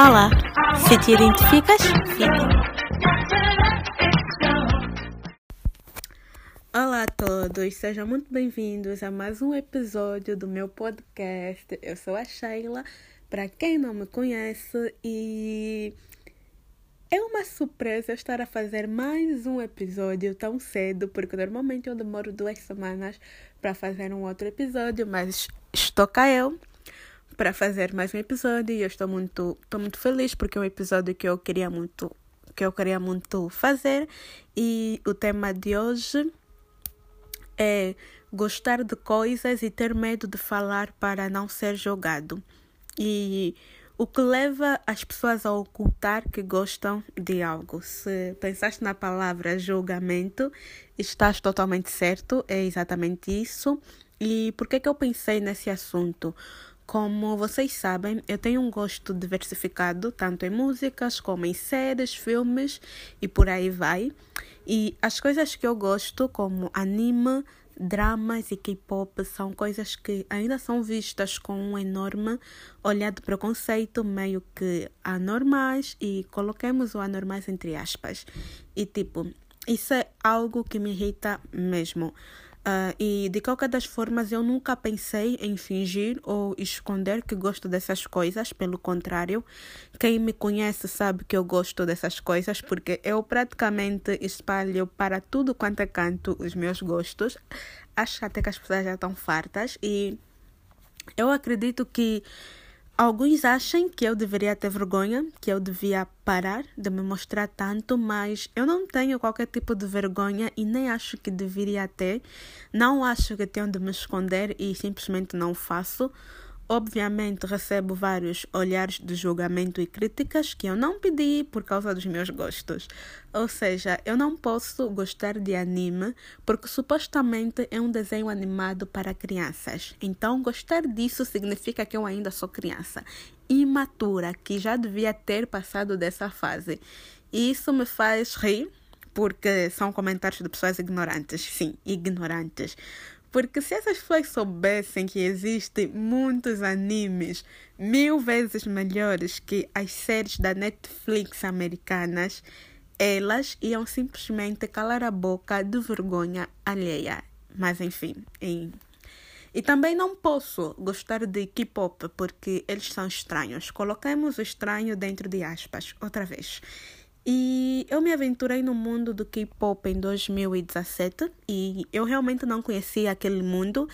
Olá, se te identificas, fica. Olá a todos, sejam muito bem-vindos a mais um episódio do meu podcast. Eu sou a Sheila, para quem não me conhece, e é uma surpresa estar a fazer mais um episódio tão cedo, porque normalmente eu demoro duas semanas para fazer um outro episódio, mas estou cá eu para fazer mais um episódio e eu estou muito, estou muito feliz porque é um episódio que eu queria muito, que eu queria muito fazer e o tema de hoje é gostar de coisas e ter medo de falar para não ser julgado. E o que leva as pessoas a ocultar que gostam de algo. Se pensaste na palavra julgamento, estás totalmente certo, é exatamente isso. E por que, que eu pensei nesse assunto? Como vocês sabem, eu tenho um gosto diversificado, tanto em músicas como em séries, filmes e por aí vai. E as coisas que eu gosto, como anime, dramas e K-pop, são coisas que ainda são vistas com um enorme olhar de preconceito, meio que anormais, e coloquemos o anormais entre aspas. E tipo, isso é algo que me irrita mesmo. Uh, e de qualquer das formas, eu nunca pensei em fingir ou esconder que gosto dessas coisas. Pelo contrário, quem me conhece sabe que eu gosto dessas coisas porque eu praticamente espalho para tudo quanto é canto os meus gostos. Acho até que as pessoas já estão fartas e eu acredito que Alguns acham que eu deveria ter vergonha, que eu devia parar de me mostrar tanto, mas eu não tenho qualquer tipo de vergonha e nem acho que deveria ter. Não acho que tenho de me esconder e simplesmente não faço. Obviamente, recebo vários olhares de julgamento e críticas que eu não pedi por causa dos meus gostos. Ou seja, eu não posso gostar de anime porque supostamente é um desenho animado para crianças. Então, gostar disso significa que eu ainda sou criança, imatura, que já devia ter passado dessa fase. E isso me faz rir porque são comentários de pessoas ignorantes. Sim, ignorantes. Porque se essas pessoas soubessem que existem muitos animes mil vezes melhores que as séries da Netflix americanas, elas iam simplesmente calar a boca de vergonha alheia. Mas enfim, em... E também não posso gostar de K-pop porque eles são estranhos. Coloquemos o estranho dentro de aspas, outra vez. E eu me aventurei no mundo do K-pop em 2017 e eu realmente não conhecia aquele mundo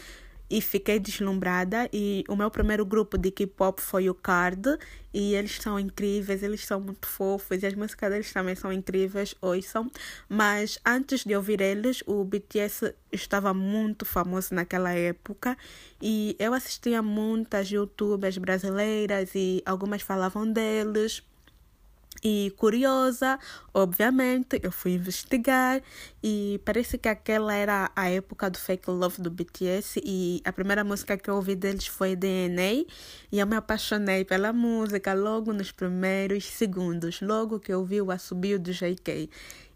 e fiquei deslumbrada e o meu primeiro grupo de K-pop foi o Card e eles são incríveis, eles são muito fofos e as músicas deles também são incríveis, ouçam. Mas antes de ouvir eles, o BTS estava muito famoso naquela época e eu assistia muitas youtubers brasileiras e algumas falavam deles e curiosa, obviamente, eu fui investigar e parece que aquela era a época do Fake Love do BTS e a primeira música que eu ouvi deles foi DNA e eu me apaixonei pela música logo nos primeiros segundos, logo que eu vi o assobio do JK.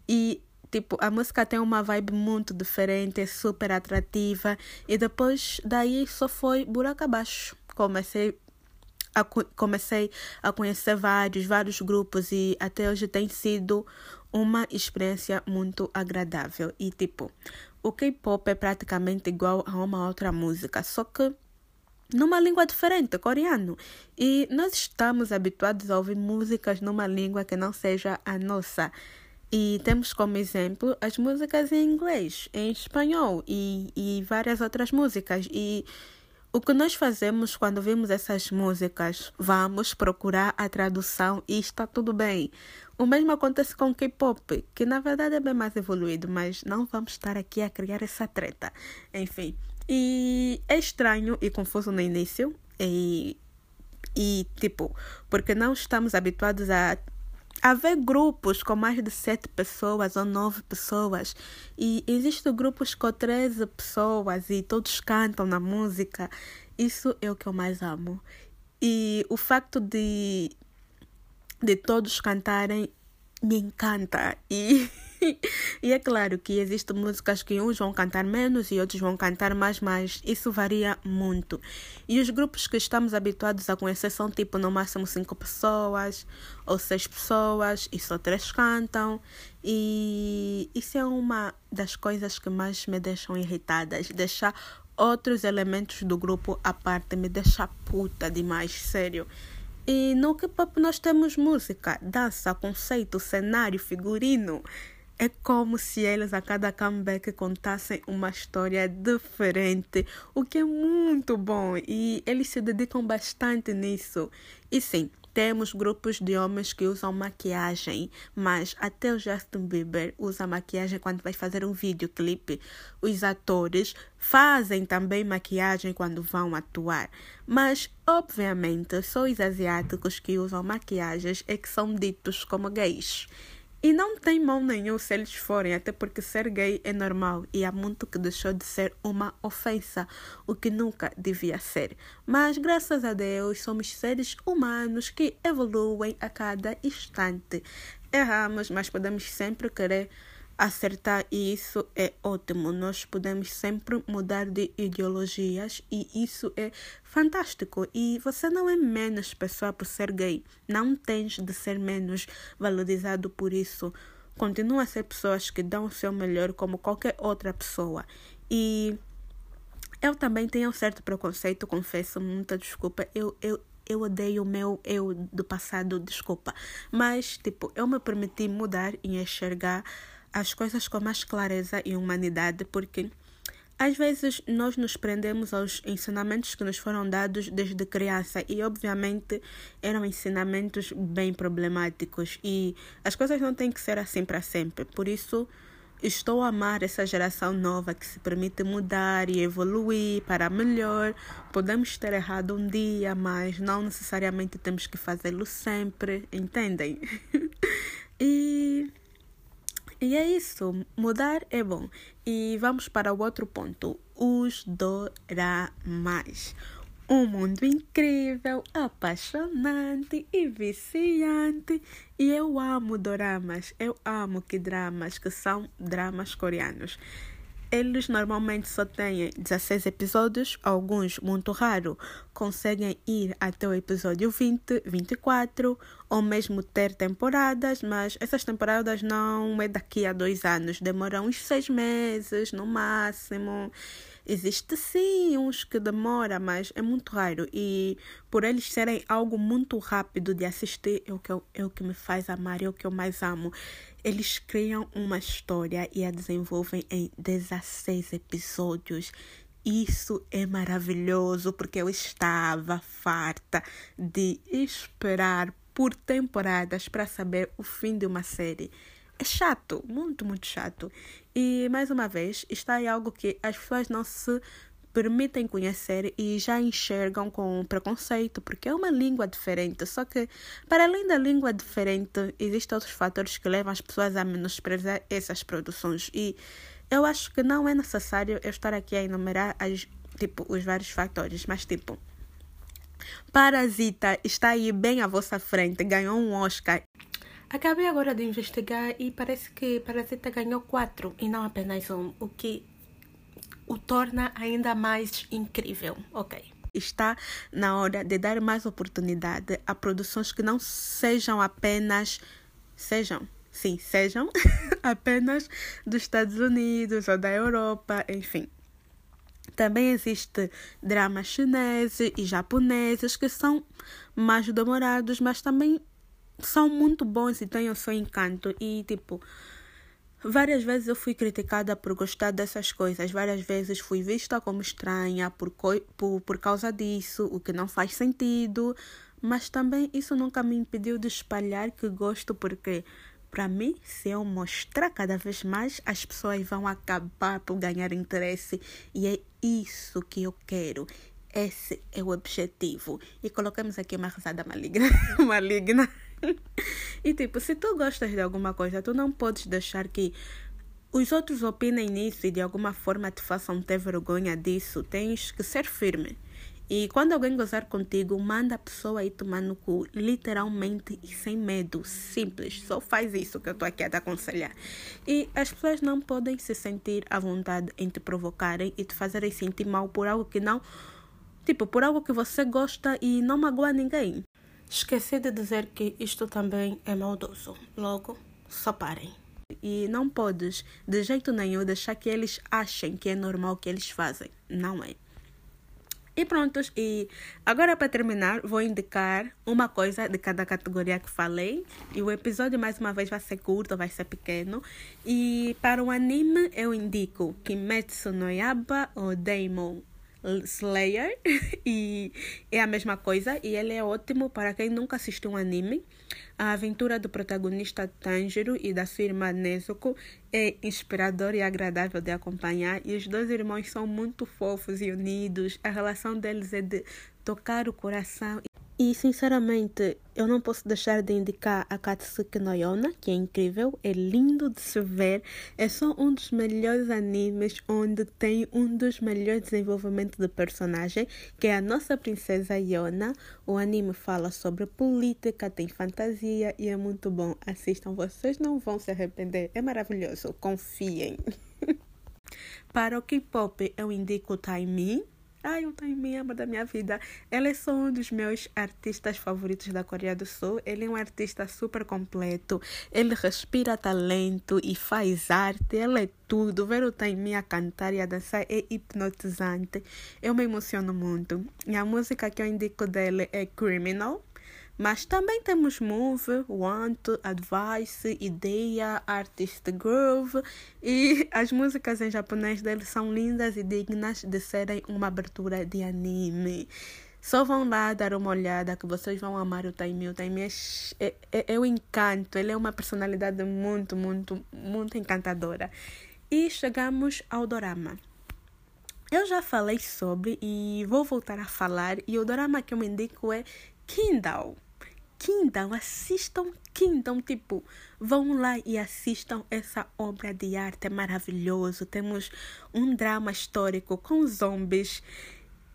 E tipo, a música tem uma vibe muito diferente, é super atrativa e depois daí só foi buraco abaixo. Comecei a, comecei a conhecer vários, vários grupos e até hoje tem sido uma experiência muito agradável. E tipo, o K-pop é praticamente igual a uma outra música, só que numa língua diferente, coreano. E nós estamos habituados a ouvir músicas numa língua que não seja a nossa. E temos como exemplo as músicas em inglês, em espanhol e, e várias outras músicas. E o que nós fazemos quando vemos essas músicas? Vamos procurar a tradução e está tudo bem. O mesmo acontece com K-pop, que na verdade é bem mais evoluído, mas não vamos estar aqui a criar essa treta. Enfim, e é estranho e confuso no início, e, e tipo, porque não estamos habituados a haver grupos com mais de sete pessoas ou nove pessoas e existem grupos com 13 pessoas e todos cantam na música. Isso é o que eu mais amo. E o facto de, de todos cantarem me encanta. E e é claro que existem músicas que uns vão cantar menos e outros vão cantar mais, mas isso varia muito. E os grupos que estamos habituados a conhecer são tipo no máximo cinco pessoas ou seis pessoas e só três cantam. E isso é uma das coisas que mais me deixam irritadas. Deixar outros elementos do grupo à parte me deixa puta demais, sério. E no K-pop nós temos música, dança, conceito, cenário, figurino. É como se eles a cada comeback contassem uma história diferente, o que é muito bom e eles se dedicam bastante nisso. E sim, temos grupos de homens que usam maquiagem, mas até o Justin Bieber usa maquiagem quando vai fazer um videoclipe. Os atores fazem também maquiagem quando vão atuar. Mas, obviamente, só os asiáticos que usam maquiagens é que são ditos como gays. E não tem mal nenhum se eles forem, até porque ser gay é normal e há muito que deixou de ser uma ofensa, o que nunca devia ser. Mas graças a Deus somos seres humanos que evoluem a cada instante. Erramos, mas podemos sempre querer acertar e isso é ótimo. Nós podemos sempre mudar de ideologias e isso é fantástico. E você não é menos pessoa por ser gay. Não tens de ser menos valorizado por isso. Continua a ser pessoas que dão o seu melhor como qualquer outra pessoa. E eu também tenho um certo preconceito, confesso, muita desculpa. Eu, eu, eu odeio o meu eu do passado, desculpa. Mas, tipo, eu me permiti mudar e enxergar as coisas com mais clareza e humanidade, porque às vezes nós nos prendemos aos ensinamentos que nos foram dados desde criança e obviamente eram ensinamentos bem problemáticos e as coisas não têm que ser assim para sempre. Por isso estou a amar essa geração nova que se permite mudar e evoluir para melhor. Podemos ter errado um dia, mas não necessariamente temos que fazê-lo sempre, entendem? e e é isso, mudar é bom. E vamos para o outro ponto, os doramas. Um mundo incrível, apaixonante e viciante. E eu amo doramas, eu amo que dramas que são dramas coreanos. Eles normalmente só têm 16 episódios, alguns, muito raro, conseguem ir até o episódio 20, 24, ou mesmo ter temporadas, mas essas temporadas não é daqui a dois anos, demoram uns seis meses no máximo. Existe sim uns que demora, mas é muito raro. E por eles serem algo muito rápido de assistir, é o que, eu, é o que me faz amar, é o que eu mais amo. Eles criam uma história e a desenvolvem em 16 episódios. Isso é maravilhoso porque eu estava farta de esperar por temporadas para saber o fim de uma série. É chato, muito, muito chato. E mais uma vez, está aí algo que as pessoas não se permitem conhecer e já enxergam com preconceito, porque é uma língua diferente. Só que, para além da língua diferente, existem outros fatores que levam as pessoas a menosprezar essas produções. E eu acho que não é necessário eu estar aqui a enumerar as, tipo, os vários fatores, mas tipo. Parasita está aí bem à vossa frente, ganhou um Oscar. Acabei agora de investigar e parece que Parasita ganhou quatro e não apenas um, o que o torna ainda mais incrível. Ok. Está na hora de dar mais oportunidade a produções que não sejam apenas. Sejam, sim, sejam apenas dos Estados Unidos ou da Europa, enfim. Também existe dramas chineses e japoneses que são mais demorados, mas também são muito bons e têm o seu encanto. E tipo, Várias vezes eu fui criticada por gostar dessas coisas, várias vezes fui vista como estranha por, por, por causa disso, o que não faz sentido, mas também isso nunca me impediu de espalhar que gosto, porque para mim, se eu mostrar cada vez mais, as pessoas vão acabar por ganhar interesse e é isso que eu quero. Esse é o objetivo. E colocamos aqui uma risada maligna. maligna. e tipo, se tu gostas de alguma coisa, tu não podes deixar que os outros opinem nisso e de alguma forma te façam ter vergonha disso. Tens que ser firme. E quando alguém gozar contigo, manda a pessoa aí tomar no cu, literalmente e sem medo. Simples. Só faz isso que eu tô aqui a te aconselhar. E as pessoas não podem se sentir à vontade em te provocarem e te fazerem sentir mal por algo que não. Tipo, por algo que você gosta e não magoa ninguém. Esqueci de dizer que isto também é maldoso. Logo, só parem. E não podes, de jeito nenhum, deixar que eles achem que é normal o que eles fazem. Não é. E prontos, e agora para terminar, vou indicar uma coisa de cada categoria que falei. E o episódio, mais uma vez, vai ser curto, vai ser pequeno. E para o anime, eu indico Kimetsu no Yaba ou Demon Slayer. e é a mesma coisa. E ele é ótimo para quem nunca assistiu um anime. A aventura do protagonista Tanjiro e da sua irmã Nezuko é inspiradora e agradável de acompanhar, e os dois irmãos são muito fofos e unidos. A relação deles é de tocar o coração e sinceramente, eu não posso deixar de indicar a Katsuki no Yona, que é incrível, é lindo de se ver. É só um dos melhores animes onde tem um dos melhores desenvolvimentos de personagem, que é a nossa princesa Yona. O anime fala sobre política, tem fantasia e é muito bom. Assistam, vocês não vão se arrepender. É maravilhoso, confiem. Para o K-pop, eu indico o Taimi Ai, o Taimi ama da minha vida. Ele é só um dos meus artistas favoritos da Coreia do Sul. Ele é um artista super completo. Ele respira talento e faz arte. Ele é tudo. Ver o Taimi a cantar e a dançar é hipnotizante. Eu me emociono muito. E a música que eu indico dele é Criminal. Mas também temos Move, Want, Advice, Ideia, Artist Groove e as músicas em japonês dele são lindas e dignas de serem uma abertura de anime. Só vão lá dar uma olhada que vocês vão amar o Taimi. O Taimi é, é, é, é o encanto, ele é uma personalidade muito, muito, muito encantadora. E chegamos ao dorama. Eu já falei sobre e vou voltar a falar. E o dorama que eu me indico é Kindle. Kingdom, assistam Kingdom, tipo, vão lá e assistam essa obra de arte é maravilhoso. Temos um drama histórico com zombies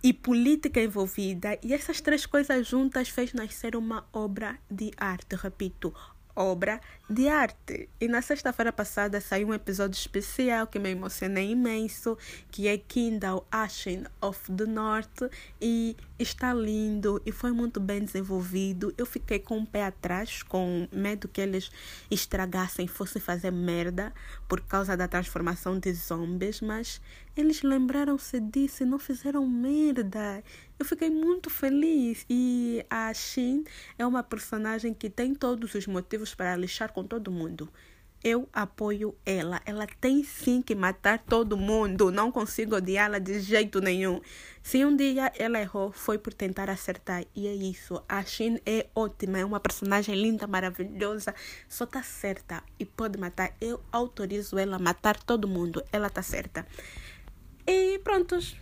e política envolvida, e essas três coisas juntas fez nascer uma obra de arte, repito, obra de arte. E na sexta-feira passada saiu um episódio especial que me emocionei imenso, que é Kindle Ashen of the North e está lindo e foi muito bem desenvolvido. Eu fiquei com um pé atrás, com medo que eles estragassem, fossem fazer merda por causa da transformação de zombies, mas eles lembraram-se disso e não fizeram merda. Eu fiquei muito feliz e a Shin é uma personagem que tem todos os motivos para lixar com todo mundo. Eu apoio ela. Ela tem sim que matar todo mundo. Não consigo odiá-la de jeito nenhum. Se um dia ela errou, foi por tentar acertar. E é isso. A Shin é ótima. É uma personagem linda, maravilhosa. Só tá certa e pode matar. Eu autorizo ela a matar todo mundo. Ela tá certa. E prontos.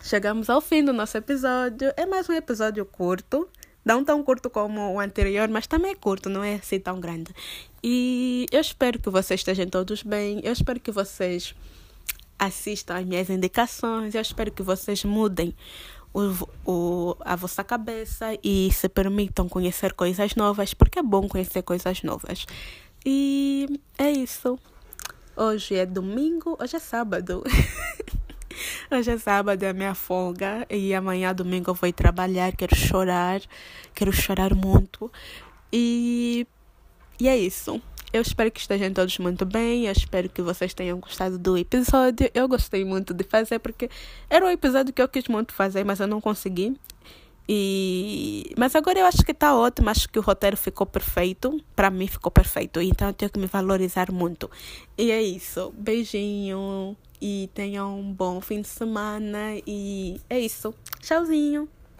Chegamos ao fim do nosso episódio. É mais um episódio curto. Não tão curto como o anterior, mas também é curto, não é assim tão grande. E eu espero que vocês estejam todos bem. Eu espero que vocês assistam às minhas indicações. Eu espero que vocês mudem o, o, a vossa cabeça e se permitam conhecer coisas novas, porque é bom conhecer coisas novas. E é isso. Hoje é domingo, hoje é sábado. Hoje é sábado, é minha folga. E amanhã, domingo, eu vou trabalhar. Quero chorar. Quero chorar muito. E, e é isso. Eu espero que estejam todos muito bem. Eu espero que vocês tenham gostado do episódio. Eu gostei muito de fazer porque era um episódio que eu quis muito fazer, mas eu não consegui. E mas agora eu acho que está ótimo, acho que o roteiro ficou perfeito, para mim ficou perfeito, então eu tenho que me valorizar muito. E é isso. Beijinho e tenham um bom fim de semana e é isso. Tchauzinho.